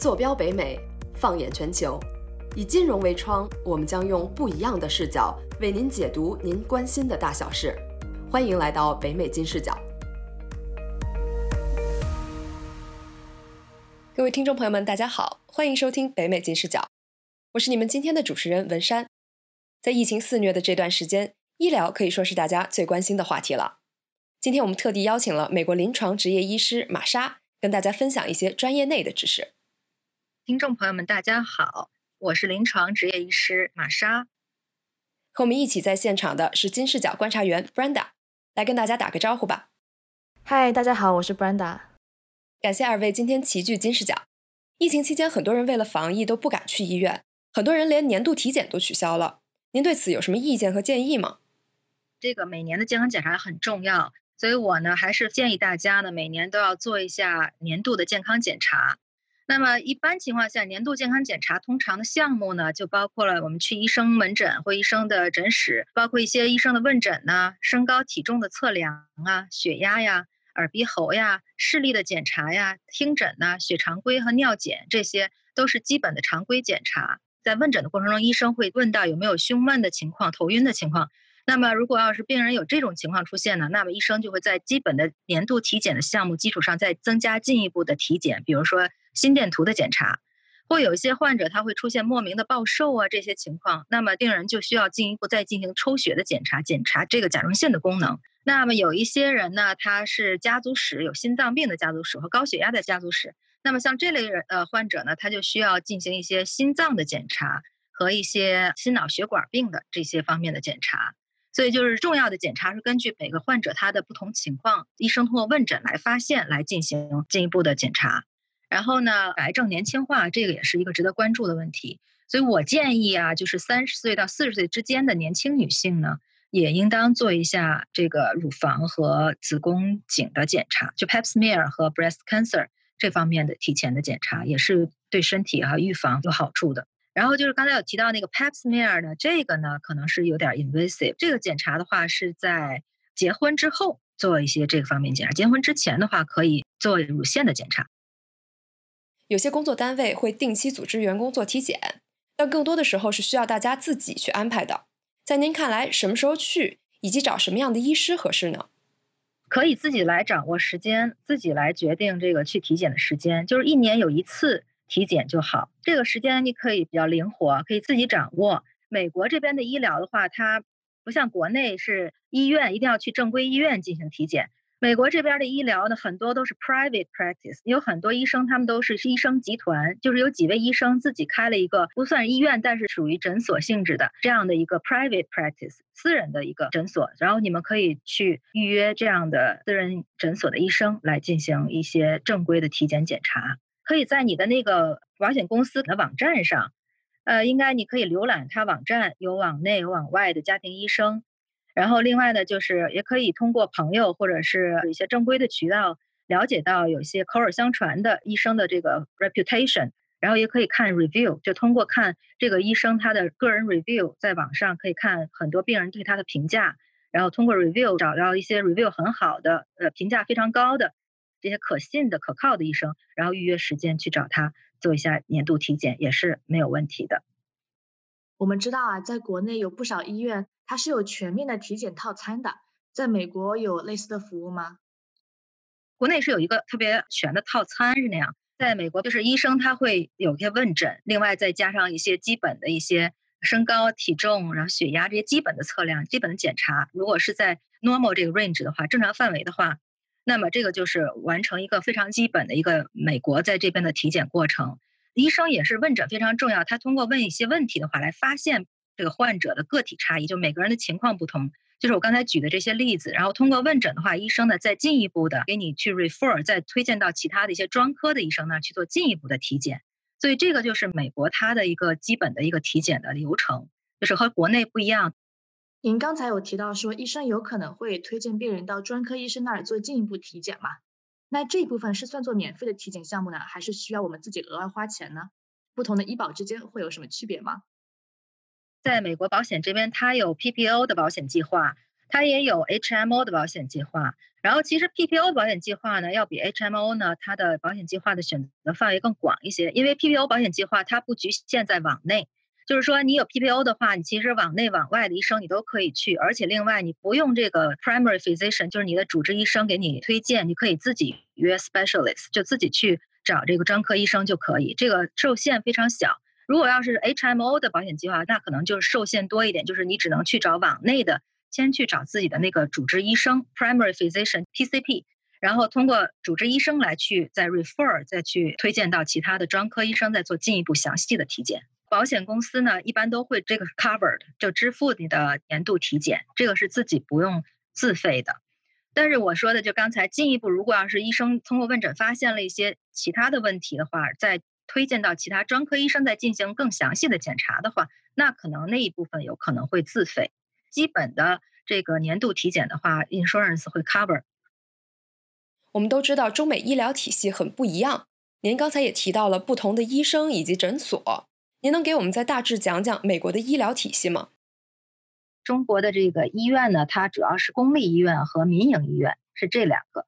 坐标北美，放眼全球，以金融为窗，我们将用不一样的视角为您解读您关心的大小事。欢迎来到北美金视角。各位听众朋友们，大家好，欢迎收听北美金视角，我是你们今天的主持人文山。在疫情肆虐的这段时间，医疗可以说是大家最关心的话题了。今天我们特地邀请了美国临床执业医师玛莎，跟大家分享一些专业内的知识。听众朋友们，大家好，我是临床执业医师玛莎。和我们一起在现场的是金视角观察员 Brenda，来跟大家打个招呼吧。嗨，大家好，我是 Brenda。感谢二位今天齐聚金视角。疫情期间，很多人为了防疫都不敢去医院，很多人连年度体检都取消了。您对此有什么意见和建议吗？这个每年的健康检查很重要，所以我呢还是建议大家呢每年都要做一下年度的健康检查。那么一般情况下，年度健康检查通常的项目呢就包括了我们去医生门诊或医生的诊室，包括一些医生的问诊呢、身高体重的测量啊、血压呀。耳鼻喉呀、视力的检查呀、听诊呐、血常规和尿检，这些都是基本的常规检查。在问诊的过程中，医生会问到有没有胸闷的情况、头晕的情况。那么，如果要是病人有这种情况出现呢，那么医生就会在基本的年度体检的项目基础上，再增加进一步的体检，比如说心电图的检查。或有一些患者他会出现莫名的暴瘦啊，这些情况，那么病人就需要进一步再进行抽血的检查，检查这个甲状腺的功能。那么有一些人呢，他是家族史有心脏病的家族史和高血压的家族史，那么像这类人呃患者呢，他就需要进行一些心脏的检查和一些心脑血管病的这些方面的检查。所以就是重要的检查是根据每个患者他的不同情况，医生通过问诊来发现，来进行进一步的检查。然后呢，癌症年轻化这个也是一个值得关注的问题，所以我建议啊，就是三十岁到四十岁之间的年轻女性呢，也应当做一下这个乳房和子宫颈的检查，就 Pap smear 和 breast cancer 这方面的提前的检查，也是对身体啊预防有好处的。然后就是刚才有提到那个 Pap smear 呢，这个呢可能是有点 invasive，这个检查的话是在结婚之后做一些这个方面检查，结婚之前的话可以做乳腺的检查。有些工作单位会定期组织员工做体检，但更多的时候是需要大家自己去安排的。在您看来，什么时候去，以及找什么样的医师合适呢？可以自己来掌握时间，自己来决定这个去体检的时间，就是一年有一次体检就好。这个时间你可以比较灵活，可以自己掌握。美国这边的医疗的话，它不像国内是医院一定要去正规医院进行体检。美国这边的医疗呢，很多都是 private practice，有很多医生他们都是医生集团，就是有几位医生自己开了一个不算医院，但是属于诊所性质的这样的一个 private practice，私人的一个诊所。然后你们可以去预约这样的私人诊所的医生来进行一些正规的体检检查。可以在你的那个保险公司的网站上，呃，应该你可以浏览它网站，有往内有往外的家庭医生。然后，另外呢，就是也可以通过朋友或者是一些正规的渠道了解到有些口耳相传的医生的这个 reputation，然后也可以看 review，就通过看这个医生他的个人 review，在网上可以看很多病人对他的评价，然后通过 review 找到一些 review 很好的、呃评价非常高的这些可信的、可靠的医生，然后预约时间去找他做一下年度体检也是没有问题的。我们知道啊，在国内有不少医院。它是有全面的体检套餐的，在美国有类似的服务吗？国内是有一个特别全的套餐是那样，在美国就是医生他会有一些问诊，另外再加上一些基本的一些身高、体重，然后血压这些基本的测量、基本的检查。如果是在 normal 这个 range 的话，正常范围的话，那么这个就是完成一个非常基本的一个美国在这边的体检过程。医生也是问诊非常重要，他通过问一些问题的话来发现。这个患者的个体差异，就每个人的情况不同，就是我刚才举的这些例子。然后通过问诊的话，医生呢再进一步的给你去 refer，再推荐到其他的一些专科的医生那儿去做进一步的体检。所以这个就是美国它的一个基本的一个体检的流程，就是和国内不一样。您刚才有提到说，医生有可能会推荐病人到专科医生那儿做进一步体检嘛？那这一部分是算作免费的体检项目呢，还是需要我们自己额外花钱呢？不同的医保之间会有什么区别吗？在美国保险这边，它有 PPO 的保险计划，它也有 HMO 的保险计划。然后其实 PPO 保险计划呢，要比 HMO 呢，它的保险计划的选择范围更广一些，因为 PPO 保险计划它不局限在网内，就是说你有 PPO 的话，你其实往内往外的医生你都可以去，而且另外你不用这个 primary physician，就是你的主治医生给你推荐，你可以自己约 specialist，就自己去找这个专科医生就可以，这个受限非常小。如果要是 HMO 的保险计划，那可能就是受限多一点，就是你只能去找网内的。先去找自己的那个主治医生 （primary physician，PCP），然后通过主治医生来去再 refer，再去推荐到其他的专科医生，再做进一步详细的体检。保险公司呢，一般都会这个 covered，就支付你的年度体检，这个是自己不用自费的。但是我说的就刚才进一步，如果要是医生通过问诊发现了一些其他的问题的话，再推荐到其他专科医生再进行更详细的检查的话，那可能那一部分有可能会自费。基本的这个年度体检的话，insurance 会 cover。我们都知道中美医疗体系很不一样，您刚才也提到了不同的医生以及诊所，您能给我们再大致讲讲美国的医疗体系吗？中国的这个医院呢，它主要是公立医院和民营医院是这两个。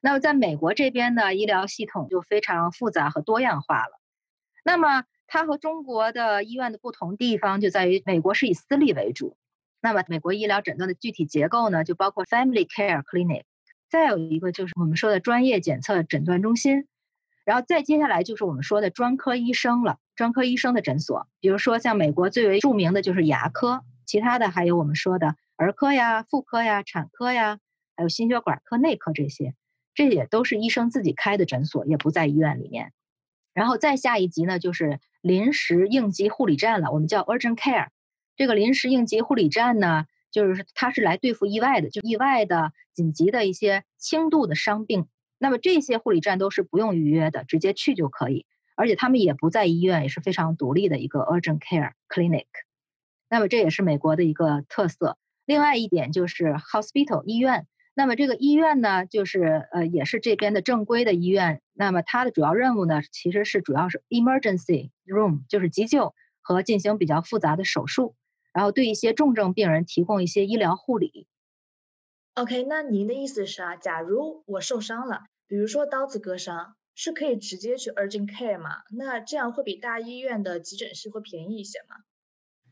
那么在美国这边呢，医疗系统就非常复杂和多样化了。那么它和中国的医院的不同地方就在于，美国是以私立为主。那么，美国医疗诊断的具体结构呢，就包括 Family Care Clinic，再有一个就是我们说的专业检测诊断中心，然后再接下来就是我们说的专科医生了，专科医生的诊所，比如说像美国最为著名的就是牙科，其他的还有我们说的儿科呀、妇科呀、产科呀，还有心血管科、内科这些，这也都是医生自己开的诊所，也不在医院里面。然后再下一级呢，就是临时应急护理站了，我们叫 Urgent Care。这个临时应急护理站呢，就是它是来对付意外的，就意外的、紧急的一些轻度的伤病。那么这些护理站都是不用预约的，直接去就可以，而且他们也不在医院，也是非常独立的一个 urgent care clinic。那么这也是美国的一个特色。另外一点就是 hospital 医院。那么这个医院呢，就是呃也是这边的正规的医院。那么它的主要任务呢，其实是主要是 emergency room，就是急救和进行比较复杂的手术。然后对一些重症病人提供一些医疗护理。OK，那您的意思是啊，假如我受伤了，比如说刀子割伤，是可以直接去 urgent care 吗？那这样会比大医院的急诊室会便宜一些吗？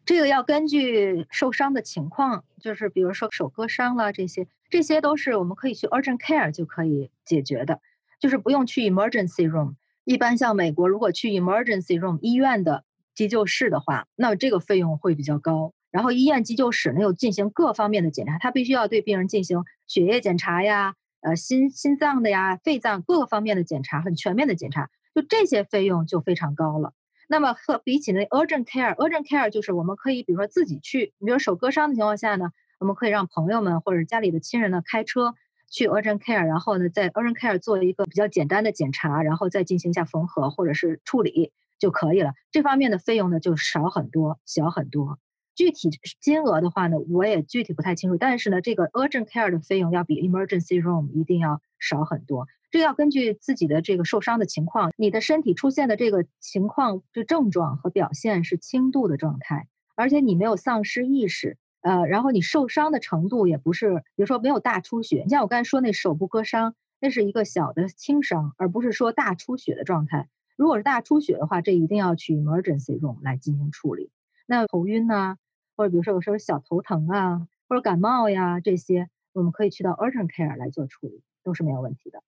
这个要根据受伤的情况，就是比如说手割伤了这些，这些都是我们可以去 urgent care 就可以解决的，就是不用去 emergency room。一般像美国，如果去 emergency room 医院的。急救室的话，那这个费用会比较高。然后医院急救室呢又进行各方面的检查，他必须要对病人进行血液检查呀、呃心心脏的呀、肺脏各个方面的检查，很全面的检查，就这些费用就非常高了。那么和比起那 urgent care，urgent care 就是我们可以比如说自己去，你比如手割伤的情况下呢，我们可以让朋友们或者家里的亲人呢开车去 urgent care，然后呢在 urgent care 做一个比较简单的检查，然后再进行一下缝合或者是处理。就可以了，这方面的费用呢就少很多，小很多。具体金额的话呢，我也具体不太清楚。但是呢，这个 urgent care 的费用要比 emergency room 一定要少很多。这要根据自己的这个受伤的情况，你的身体出现的这个情况，这症状和表现是轻度的状态，而且你没有丧失意识，呃，然后你受伤的程度也不是，比如说没有大出血。你像我刚才说那手部割伤，那是一个小的轻伤，而不是说大出血的状态。如果是大出血的话，这一定要去 emergency room 来进行处理。那头晕呢，或者比如说有时候小头疼啊，或者感冒呀这些，我们可以去到 urgent care 来做处理，都是没有问题的。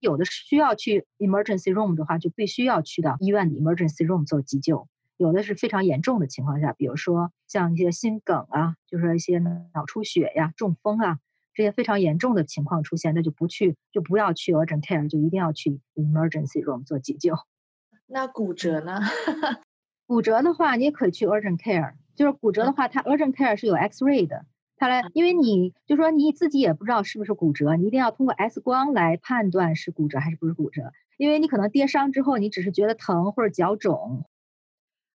有的需要去 emergency room 的话，就必须要去到医院的 emergency room 做急救。有的是非常严重的情况下，比如说像一些心梗啊，就是一些脑出血呀、中风啊。这些非常严重的情况出现，那就不去，就不要去 urgent care，就一定要去 emergency room 做急救。那骨折呢？骨折的话，你也可以去 urgent care。就是骨折的话，它 urgent care 是有 X-ray 的，它来，因为你就说你自己也不知道是不是骨折，你一定要通过 X 光来判断是骨折还是不是骨折。因为你可能跌伤之后，你只是觉得疼或者脚肿。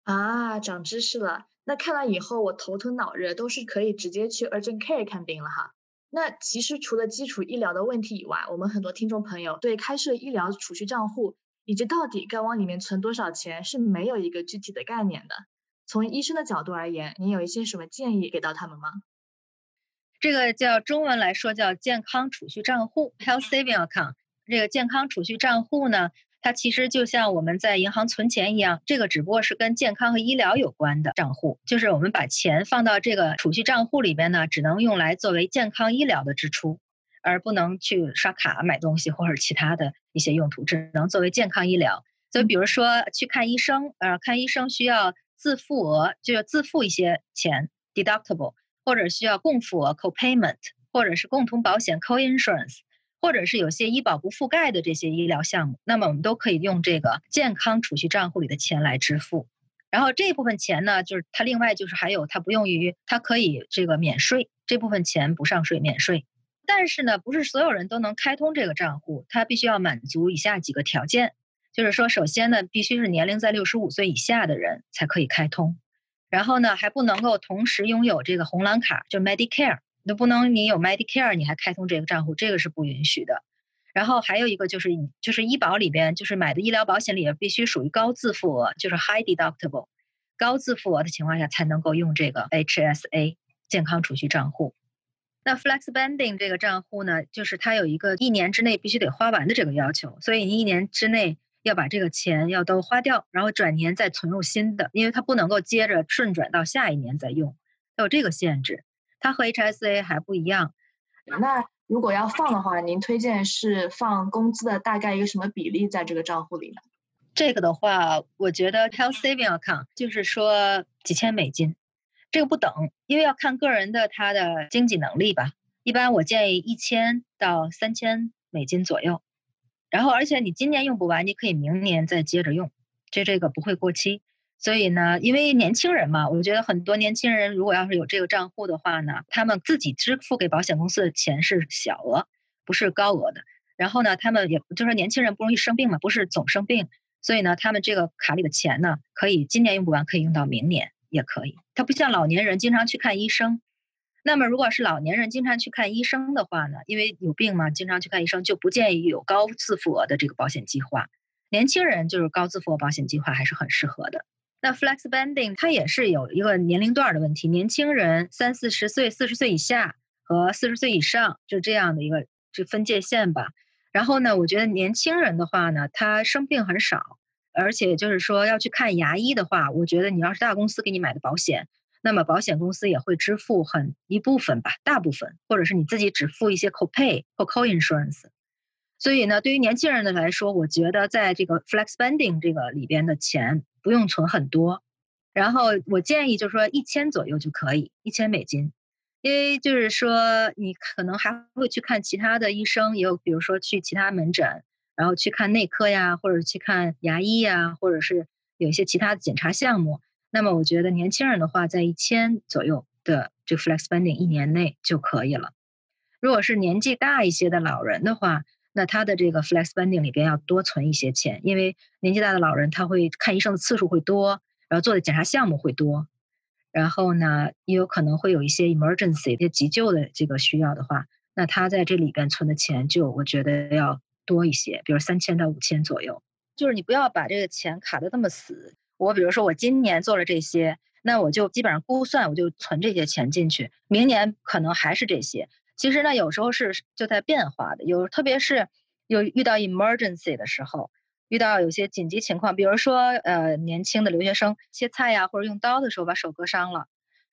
啊，长知识了。那看来以后，我头疼脑热都是可以直接去 urgent care 看病了哈。那其实除了基础医疗的问题以外，我们很多听众朋友对开设医疗储蓄账户以及到底该往里面存多少钱是没有一个具体的概念的。从医生的角度而言，您有一些什么建议给到他们吗？这个叫中文来说叫健康储蓄账户 （health saving account）。这个健康储蓄账户呢，它其实就像我们在银行存钱一样，这个只不过是跟健康和医疗有关的账户。就是我们把钱放到这个储蓄账户里边呢，只能用来作为健康医疗的支出，而不能去刷卡买东西或者其他的一些用途，只能作为健康医疗。所以，比如说去看医生，呃，看医生需要自付额，就要自付一些钱 （deductible）。或者需要共付额 （co-payment），或者是共同保险 （co-insurance），或者是有些医保不覆盖的这些医疗项目，那么我们都可以用这个健康储蓄账户里的钱来支付。然后这部分钱呢，就是它另外就是还有它不用于它可以这个免税，这部分钱不上税免税。但是呢，不是所有人都能开通这个账户，它必须要满足以下几个条件，就是说，首先呢，必须是年龄在六十五岁以下的人才可以开通。然后呢，还不能够同时拥有这个红蓝卡，就 Medicare，都不能你有 Medicare，你还开通这个账户，这个是不允许的。然后还有一个就是，就是医保里边，就是买的医疗保险里边必须属于高自付额，就是 High Deductible，高自付额的情况下才能够用这个 HSA 健康储蓄账户。那 Flex Spending 这个账户呢，就是它有一个一年之内必须得花完的这个要求，所以你一年之内。要把这个钱要都花掉，然后转年再存入新的，因为它不能够接着顺转到下一年再用，它有这个限制。它和 HSA 还不一样。那如果要放的话，您推荐是放工资的大概一个什么比例在这个账户里呢？这个的话，我觉得 Health Saving Account 就是说几千美金，这个不等，因为要看个人的他的经济能力吧。一般我建议一千到三千美金左右。然后，而且你今年用不完，你可以明年再接着用，这这个不会过期。所以呢，因为年轻人嘛，我觉得很多年轻人如果要是有这个账户的话呢，他们自己支付给保险公司的钱是小额，不是高额的。然后呢，他们也就是年轻人不容易生病嘛，不是总生病，所以呢，他们这个卡里的钱呢，可以今年用不完，可以用到明年也可以。它不像老年人经常去看医生。那么，如果是老年人经常去看医生的话呢？因为有病嘛，经常去看医生，就不建议有高自付额的这个保险计划。年轻人就是高自付额保险计划还是很适合的。那 Flex Spending 它也是有一个年龄段的问题，年轻人三四十岁、四十岁以下和四十岁以上就这样的一个这分界线吧。然后呢，我觉得年轻人的话呢，他生病很少，而且就是说要去看牙医的话，我觉得你要是大公司给你买的保险。那么保险公司也会支付很一部分吧，大部分，或者是你自己只付一些 copay 或 co-insurance。所以呢，对于年轻人的来说，我觉得在这个 flex spending 这个里边的钱不用存很多。然后我建议就是说一千左右就可以，一千美金，因为就是说你可能还会去看其他的医生，也有比如说去其他门诊，然后去看内科呀，或者去看牙医呀，或者是有一些其他的检查项目。那么我觉得年轻人的话，在一千左右的这个 flex spending 一年内就可以了。如果是年纪大一些的老人的话，那他的这个 flex spending 里边要多存一些钱，因为年纪大的老人他会看医生的次数会多，然后做的检查项目会多，然后呢也有可能会有一些 emergency 一些急救的这个需要的话，那他在这里边存的钱就我觉得要多一些，比如三千到五千左右。就是你不要把这个钱卡的这么死。我比如说，我今年做了这些，那我就基本上估算，我就存这些钱进去。明年可能还是这些。其实呢，有时候是就在变化的。有特别是有遇到 emergency 的时候，遇到有些紧急情况，比如说呃年轻的留学生切菜呀或者用刀的时候把手割伤了，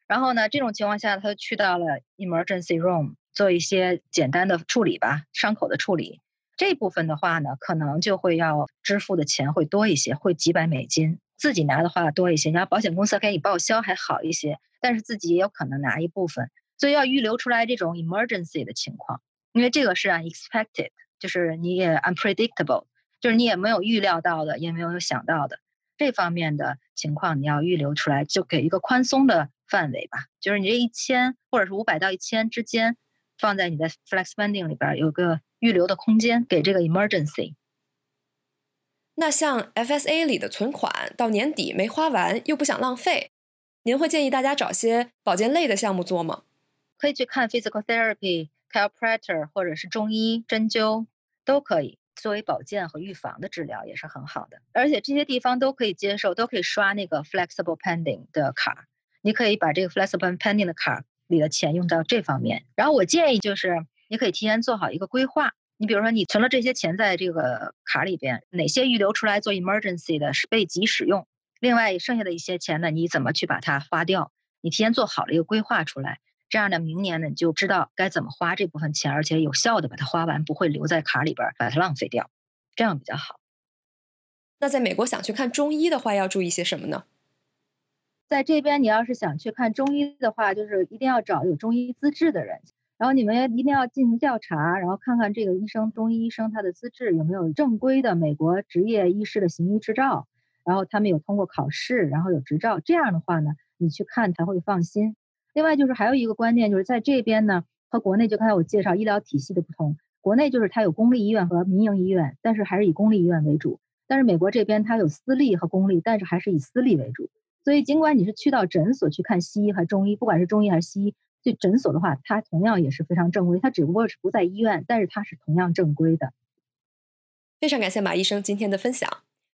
然后呢这种情况下他去到了 emergency room 做一些简单的处理吧，伤口的处理。这部分的话呢，可能就会要支付的钱会多一些，会几百美金。自己拿的话多一些，然后保险公司给你报销还好一些，但是自己也有可能拿一部分，所以要预留出来这种 emergency 的情况，因为这个是 unexpected，就是你也 unpredictable，就是你也没有预料到的，也没有想到的这方面的情况，你要预留出来，就给一个宽松的范围吧，就是你这一千或者是五百到一千之间，放在你的 flex spending 里边有个预留的空间，给这个 emergency。那像 FSA 里的存款到年底没花完，又不想浪费，您会建议大家找些保健类的项目做吗？可以去看 physical therapy、chiropractor 或者是中医针灸，都可以作为保健和预防的治疗，也是很好的。而且这些地方都可以接受，都可以刷那个 flexible pending 的卡。你可以把这个 flexible pending 的卡里的钱用到这方面。然后我建议就是，你可以提前做好一个规划。你比如说，你存了这些钱在这个卡里边，哪些预留出来做 emergency 的，是被急使用？另外剩下的一些钱呢，你怎么去把它花掉？你提前做好了一个规划出来，这样呢，明年呢你就知道该怎么花这部分钱，而且有效的把它花完，不会留在卡里边把它浪费掉，这样比较好。那在美国想去看中医的话，要注意些什么呢？在这边，你要是想去看中医的话，就是一定要找有中医资质的人，然后你们一定要进行调查，然后看看这个医生，中医医生他的资质有没有正规的美国执业医师的行医执照。然后他们有通过考试，然后有执照，这样的话呢，你去看才会放心。另外就是还有一个观念，就是在这边呢，和国内就刚才我介绍医疗体系的不同，国内就是它有公立医院和民营医院，但是还是以公立医院为主。但是美国这边它有私立和公立，但是还是以私立为主。所以尽管你是去到诊所去看西医和中医，不管是中医还是西医，去诊所的话，它同样也是非常正规，它只不过是不在医院，但是它是同样正规的。非常感谢马医生今天的分享。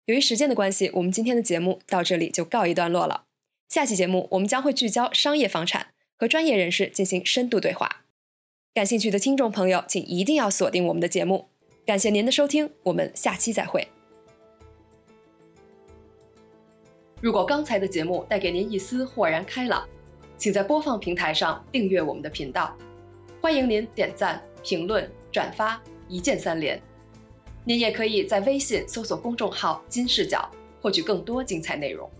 由于时间的关系，我们今天的节目到这里就告一段落了。下期节目我们将会聚焦商业房产，和专业人士进行深度对话。感兴趣的听众朋友，请一定要锁定我们的节目。感谢您的收听，我们下期再会。如果刚才的节目带给您一丝豁然开朗，请在播放平台上订阅我们的频道。欢迎您点赞、评论、转发，一键三连。您也可以在微信搜索公众号“金视角”，获取更多精彩内容。